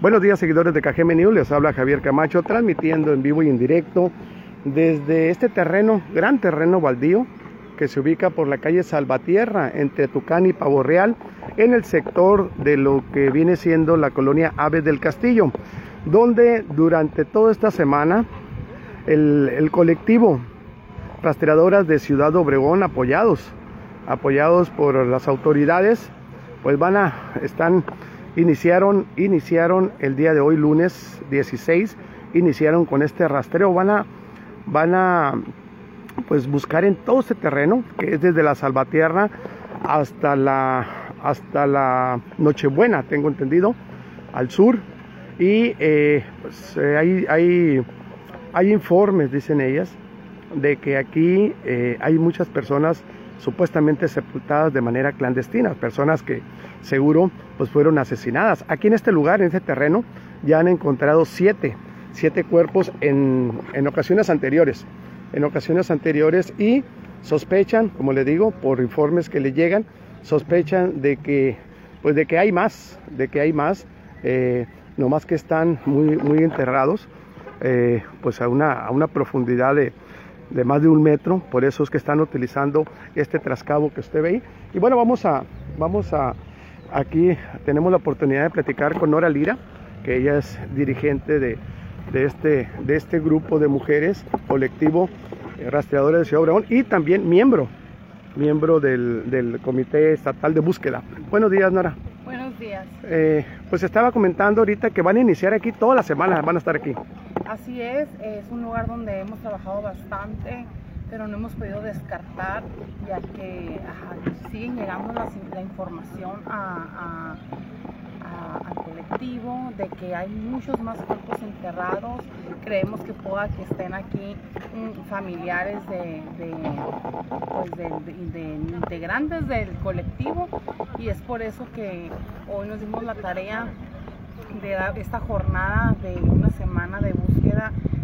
Buenos días seguidores de KGM News, les habla Javier Camacho transmitiendo en vivo y en directo desde este terreno, gran terreno baldío que se ubica por la calle Salvatierra entre Tucán y Pavo Real en el sector de lo que viene siendo la colonia Aves del Castillo, donde durante toda esta semana el, el colectivo rastreadoras de Ciudad Obregón apoyados, apoyados por las autoridades, pues van a, están iniciaron, iniciaron el día de hoy, lunes 16, iniciaron con este rastreo. Van a, van a pues buscar en todo este terreno, que es desde la Salvatierra hasta la, hasta la Nochebuena, tengo entendido, al sur. Y eh, pues, eh, hay, hay, hay informes, dicen ellas, de que aquí eh, hay muchas personas supuestamente sepultadas de manera clandestina, personas que seguro pues fueron asesinadas. Aquí en este lugar, en este terreno, ya han encontrado siete, siete cuerpos en, en ocasiones anteriores, en ocasiones anteriores y sospechan, como le digo, por informes que le llegan, sospechan de que, pues de que hay más, de que hay más, eh, no más que están muy, muy enterrados, eh, pues a una, a una profundidad de, de más de un metro, por eso es que están utilizando este trascabo que usted ve. Y bueno, vamos a, vamos a, aquí tenemos la oportunidad de platicar con Nora Lira, que ella es dirigente de, de este, de este grupo de mujeres, colectivo eh, rastreadores de Ciudad Obregón y también miembro, miembro del, del Comité Estatal de Búsqueda. Buenos días, Nora. Buenos días. Eh, pues estaba comentando ahorita que van a iniciar aquí toda la semana, van a estar aquí. Así es, es un lugar donde hemos trabajado bastante, pero no hemos podido descartar, ya que ajá, siguen llegando la, información al colectivo de que hay muchos más cuerpos enterrados. Creemos que pueda que estén aquí mm, familiares pues de- de integrantes del colectivo y es por eso que hoy nos dimos la tarea de dar esta jornada de una semana de búsqueda,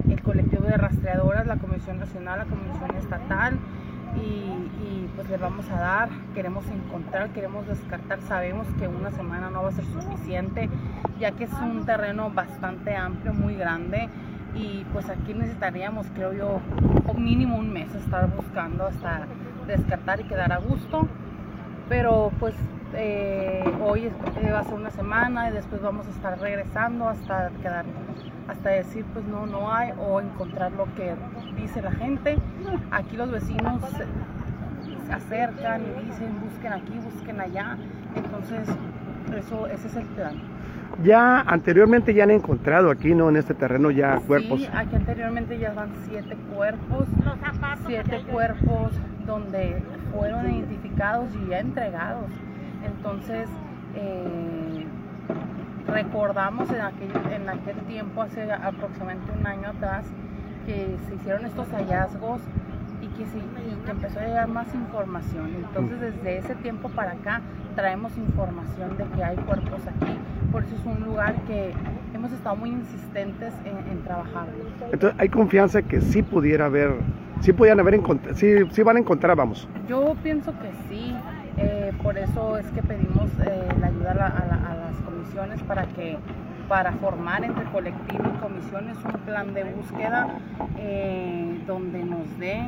el colectivo de rastreadoras, la Comisión Nacional, la Comisión Estatal, y, y, pues le vamos a dar, queremos encontrar, queremos descartar, sabemos que una semana no va a ser suficiente, ya que es un terreno bastante amplio, muy grande, y pues aquí necesitaríamos, creo yo, mínimo un mes estar buscando hasta descartar y quedar a gusto. Pero pues eh, hoy eh, va a ser una semana y después vamos a estar regresando hasta quedar hasta decir pues no no hay o encontrar lo que dice la gente aquí los vecinos se, acercan y dicen busquen aquí busquen allá entonces eso ese es el plan Ya anteriormente ya han encontrado aquí, ¿no? En este terreno ya cuerpos. Sí, aquí anteriormente ya van siete cuerpos, siete cuerpos donde fueron identificados y ya entregados. Entonces, eh, recordamos en aquel, en aquel tiempo, hace aproximadamente un año atrás, que se hicieron estos hallazgos y que, se, y que empezó a llegar más información. Entonces, desde ese tiempo para acá, traemos información de que hay cuerpos aquí. Por eso es un lugar que hemos estado muy insistentes en, en trabajarlo. Entonces hay confianza que sí pudiera haber, sí podían haber encontrado, sí, sí van a encontrar, vamos. Yo pienso que sí, eh, por eso es que pedimos eh, la ayuda a, la- a la- a las comisiones para que para formar entre colectivo y comisiones un plan de búsqueda eh, donde nos dé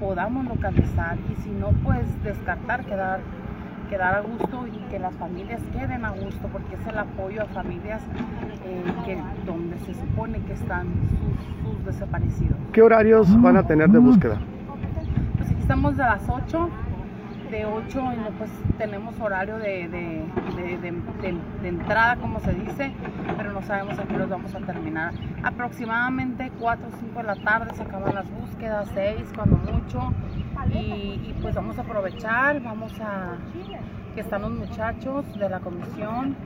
podamos localizar y si no pues descartar quedar quedar a gusto y que las familias queden a gusto porque es el apoyo a familias eh, que donde se supone que están sus, sus desaparecidos ¿Qué horarios van a tener de búsqueda? pues aquí estamos a las 8, de 8 y no, pues tenemos horario de, de- de- de- de- entrada, como se dice, pero no sabemos a qué los vamos a terminar. Aproximadamente 4 o 5 de la tarde se acaban las búsquedas, 6 cuando mucho, y, y, pues vamos a aprovechar, vamos a que están los muchachos de la comisión,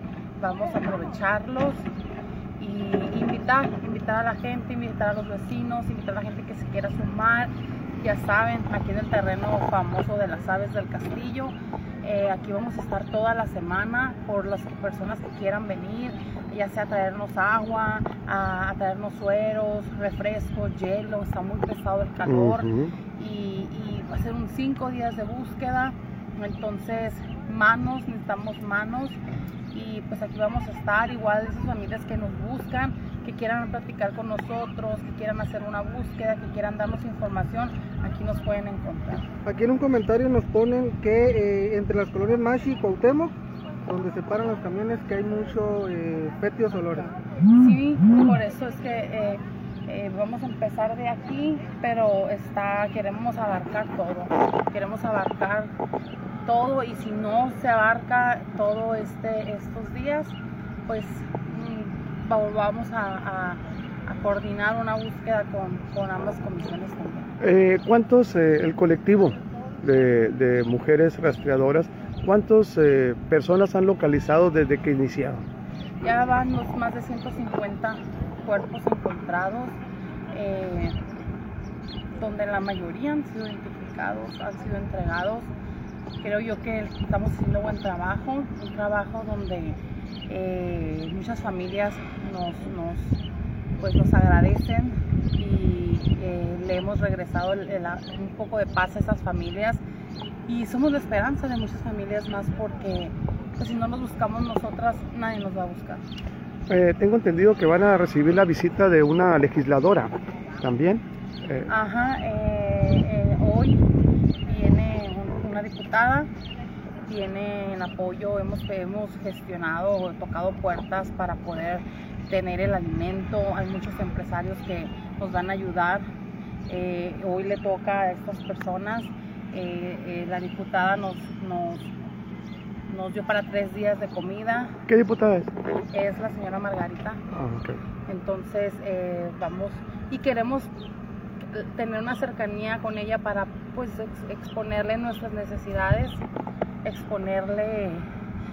vamos a aprovecharlos y invitar, invitar a la gente, invitar a los vecinos, invitar a la gente que se quiera sumar. Ya saben, aquí en el terreno famoso de las aves del castillo, eh, aquí vamos a estar toda la semana por las personas que quieran venir, ya sea a traernos agua, a, a traernos sueros, refrescos, hielo, está muy pesado el calor y, y va a ser un cinco días de búsqueda. Entonces, manos, necesitamos manos y pues aquí vamos a estar, igual esas familias que nos buscan, que quieran platicar con nosotros, que quieran hacer una búsqueda, que quieran darnos información, aquí nos pueden encontrar. Aquí en un comentario nos ponen que eh, entre las colonias Mashi y Cuauhtémoc, donde se paran los camiones, que hay mucho eh, fétidos olores. Sí, por eso es que eh, eh, vamos a empezar de aquí, pero está, queremos abarcar todo, queremos abarcar todo y si no se abarca todo este, estos días, pues mm, va- vamos a, a- a coordinar una búsqueda con, con ambas comisiones también. Eh, ¿Cuántos, eh, el colectivo de, de mujeres rastreadoras, cuántas eh, personas han localizado desde que iniciaron? Ya van los más de 150 cuerpos encontrados, eh, donde la mayoría han sido identificados, han sido entregados. Creo yo que estamos haciendo buen trabajo, un trabajo donde eh, muchas familias nos, nos, pues nos agradecen y eh, le hemos regresado el- el- un poco de paz a esas familias y somos la esperanza de muchas familias más porque pues, si no nos buscamos nosotras, nadie nos va a buscar. Eh, tengo entendido que van a recibir la visita de una legisladora también. Eh, Ajá, eh, eh, hoy viene un- una diputada, tiene en apoyo, hemos, hemos gestionado, tocado puertas para poder tener el alimento, hay muchos empresarios que nos van a ayudar, Eh, hoy le toca a estas personas, Eh, eh, la diputada nos, nos, nos dio para tres días de comida, ¿Qué diputada es? es la señora Margarita. Ah. Entonces vamos y queremos tener una cercanía con ella para pues ex- exponerle nuestras necesidades, exponerle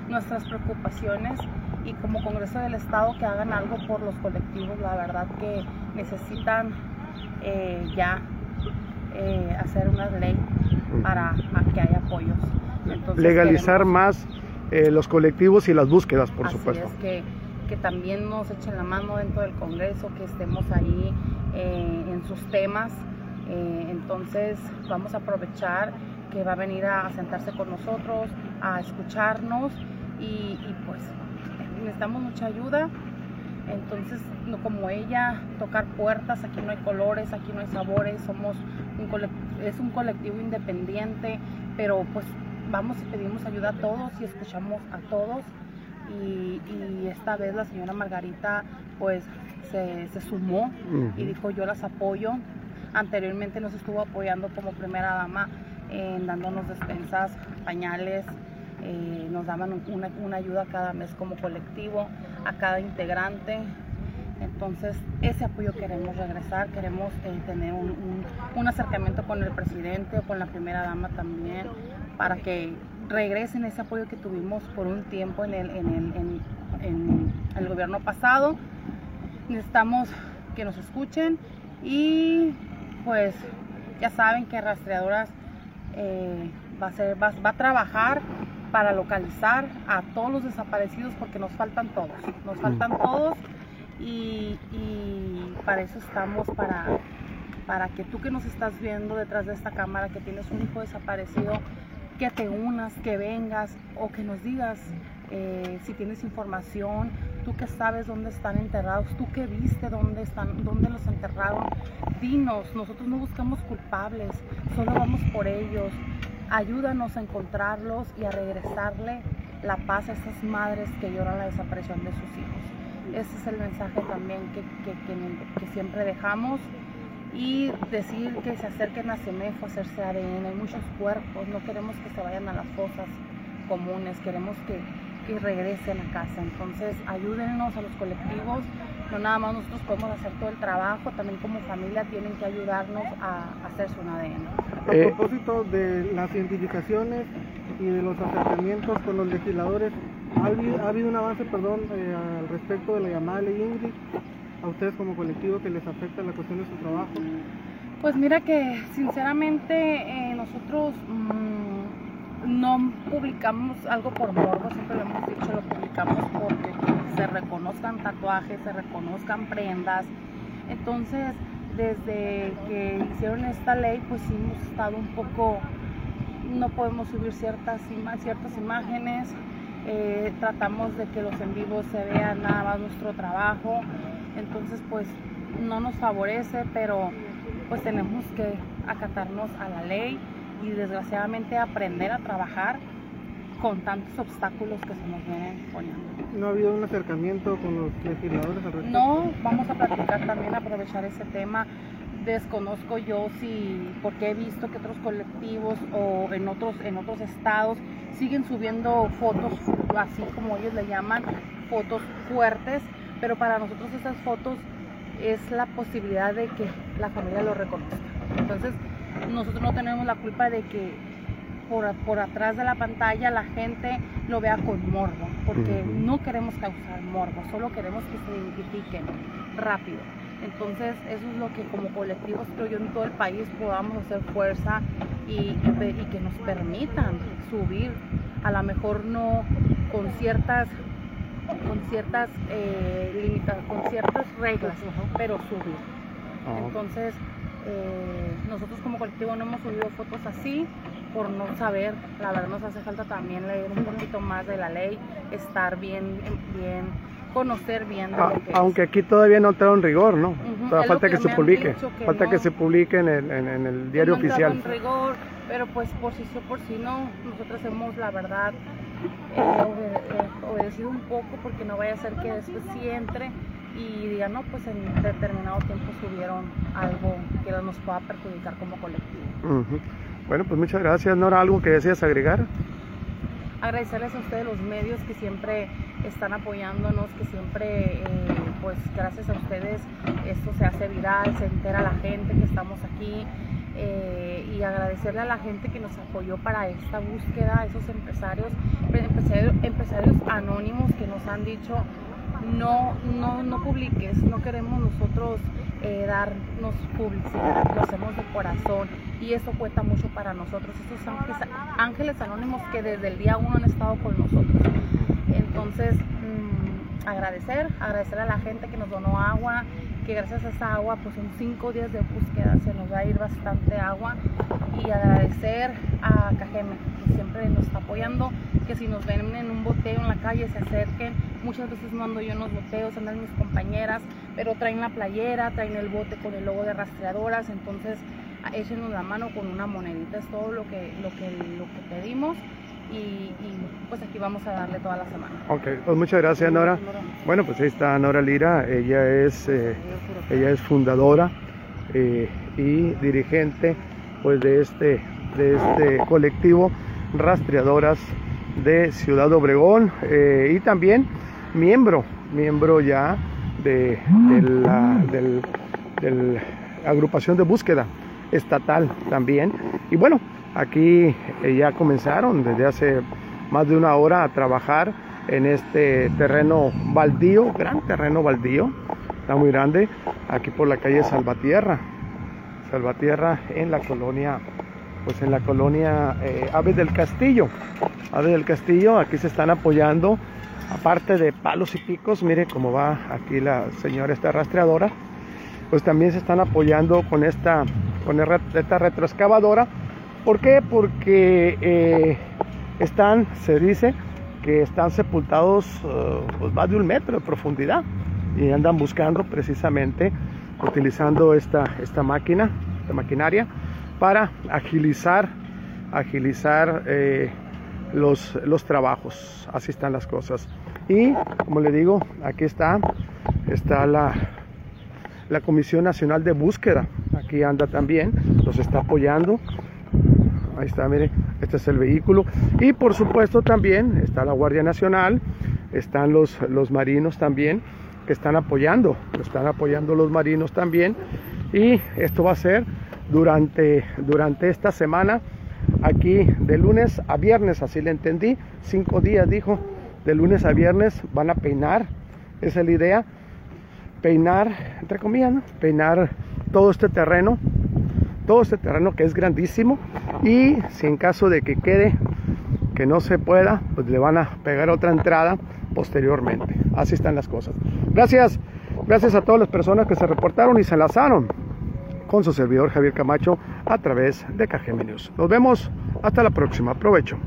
nuestras preocupaciones y como Congreso del Estado que hagan algo por los colectivos, la verdad que necesitan eh, ya eh, hacer una ley para que haya apoyos. Entonces, Legalizar queremos- más eh, los colectivos y las búsquedas, por Así supuesto. es, que, que también nos echen la mano dentro del Congreso, que estemos ahí eh, en sus temas. Eh, entonces vamos a aprovechar que va a venir a sentarse con nosotros, a escucharnos y, pues necesitamos mucha ayuda. Entonces, no como ella, tocar puertas, aquí no hay colores, aquí no hay sabores, somos un es un colectivo independiente, pero pues vamos y pedimos ayuda a todos y escuchamos a todos. Y, y esta vez la señora Margarita pues se, se sumó y dijo yo las apoyo. Anteriormente nos estuvo apoyando como primera dama en dándonos despensas, pañales, eh, nos daban un- una, una ayuda cada mes como colectivo, a cada integrante. Entonces ese apoyo queremos regresar, queremos eh, tener un, un- un acercamiento con el presidente o con la primera dama también para que regresen ese apoyo que tuvimos por un tiempo en el, en el, en- en el gobierno pasado. Necesitamos que nos escuchen y pues ya saben que Rastreadoras eh, va, a ser, va, va a trabajar para localizar a todos los desaparecidos porque nos faltan todos, nos faltan todos y, y para eso estamos, para, para que tú que nos estás viendo detrás de esta cámara, que tienes un hijo desaparecido, que te unas, que vengas o que nos digas eh, si tienes información, tú que sabes dónde están enterrados, tú que viste dónde están, dónde los enterraron, dinos, nosotros no buscamos culpables, solo vamos por ellos, ayúdanos a encontrarlos y a regresarle la paz a esas madres que lloran la desaparición de sus hijos. Ese es el mensaje también que, que, que- que siempre dejamos y decir que se acerquen a CEMEF a hacerse ADN. Hay muchos cuerpos, no queremos que se vayan a las fosas comunes, queremos que, que regresen a casa. Entonces, ayúdennos a los colectivos. No nada más nosotros podemos hacer todo el trabajo, también como familia tienen que ayudarnos a, a hacerse un ADN. A Eh, propósito de las identificaciones y de los acercamientos con los legisladores, ¿ha habido, ha habido un avance perdón, eh, al respecto de la llamada ley Ingrid? A ustedes como colectivo que les afecta la cuestión de su trabajo. Pues mira que sinceramente eh, nosotros mm, no publicamos algo por morbo, siempre lo hemos dicho, lo publicamos porque se reconozcan tatuajes, se reconozcan prendas. Entonces, desde que hicieron esta ley, pues sí hemos estado un poco no podemos subir ciertas, ciertas imágenes, eh, tratamos de que los en vivos se vean nada más nuestro trabajo, entonces pues no nos favorece, pero pues tenemos que acatarnos a la ley y desgraciadamente aprender a trabajar con tantos obstáculos que se nos vienen poniendo. ¿No ha habido un acercamiento con los legisladores al respecto? No, vamos a platicar también, aprovechar ese tema. Desconozco yo si, porque he visto que otros colectivos o en otros, en otros estados siguen subiendo fotos, así como ellos le llaman, fotos fuertes, pero para nosotros esas fotos es la posibilidad de que la familia lo reconozca. Entonces, nosotros no tenemos la culpa de que por, por atrás de la pantalla la gente lo vea con morbo, porque no queremos causar morbo, solo queremos que se identifiquen rápido. Entonces, eso es lo que como colectivos, creo yo, en todo el país podamos hacer fuerza y, y que nos permitan subir, a lo mejor no con ciertas con ciertas eh, con ciertas reglas, pero subir. Entonces, eh, nosotros como colectivo no hemos subido fotos así por no saber, la verdad nos hace falta también leer un poquito más de la ley, estar bien, bien conocer bien ah, Aunque aquí todavía no trae un rigor, ¿no? falta que, se publique, falta que se publique en el, en, el diario oficial. Un rigor, pero pues por si sí por si no, nosotros hemos la verdad eh, obedecido un poco porque no vaya a ser que después sí entre y diga, no, pues en determinado tiempo subieron algo que nos pueda perjudicar como colectivo. Bueno, pues muchas gracias. Nora, ¿algo que deseas agregar? Agradecerles a ustedes los medios que siempre están apoyándonos, que siempre, eh, pues gracias a ustedes esto se hace viral, se entera la gente que estamos aquí. Eh, y agradecerle a la gente que nos apoyó para esta búsqueda, a esos empresarios, empresarios, empresarios anónimos que nos han dicho no, no, no publiques, no queremos nosotros eh, darnos publicidad, lo hacemos de corazón y eso cuenta mucho para nosotros, esos ángeles, ángeles anónimos que desde el día uno han estado con nosotros. Entonces, mm, agradecer, agradecer a la gente que nos donó agua, que gracias a esa agua, pues en cinco días de búsqueda se nos va a ir bastante agua. Y agradecer a Cajeme, que siempre nos está apoyando, que si nos ven en un boteo en la calle se acerquen, muchas veces mando yo en los boteos, andan mis compañeras, pero traen la playera, traen el bote con el logo de rastreadoras, entonces échenos la mano con una monedita, es todo lo que, lo que, lo que pedimos y, pues aquí vamos a darle toda la semana. Ok, pues muchas gracias Nora. Bueno, pues ahí está Nora Lira, ella es, eh, ella es fundadora eh, y dirigente pues de este, de este colectivo Rastreadoras de Ciudad Obregón eh, y también miembro, miembro ya de, la agrupación de búsqueda estatal también. Y bueno, Aquí eh, ya comenzaron desde hace más de una hora a trabajar en este terreno baldío, gran terreno baldío, está muy grande, aquí por la calle Salvatierra, Salvatierra en la colonia, pues en la colonia eh, Aves del Castillo, Aves del Castillo, aquí se están apoyando, aparte de palos y picos, mire cómo va aquí la señora esta rastreadora, pues también se están apoyando con esta, con esta retroexcavadora, ¿Por qué? Porque eh, están, se dice que están sepultados eh, pues, más de un metro de profundidad y andan buscando precisamente, utilizando esta, esta máquina, esta maquinaria, para agilizar, agilizar eh, los, los trabajos. Así están las cosas. Y como le digo, aquí está, está la, la Comisión Nacional de Búsqueda. Aquí anda también, los está apoyando ahí está, mire, este es el vehículo. Y por supuesto también está la Guardia Nacional, están los, los marinos también que están apoyando, están apoyando los marinos también. Y esto va a ser durante, durante esta semana, aquí de lunes a viernes, así le entendí, cinco días dijo, de lunes a viernes van a peinar, esa es la idea, peinar, entre comillas, peinar todo este terreno todo este terreno que es grandísimo y si en caso de que quede que no se pueda, pues le van a pegar otra entrada posteriormente. Así están las cosas. Gracias, gracias a todas las personas que se reportaron y se enlazaron con su servidor Javier Camacho a través de KGM News. Nos vemos hasta la próxima. Aprovecho.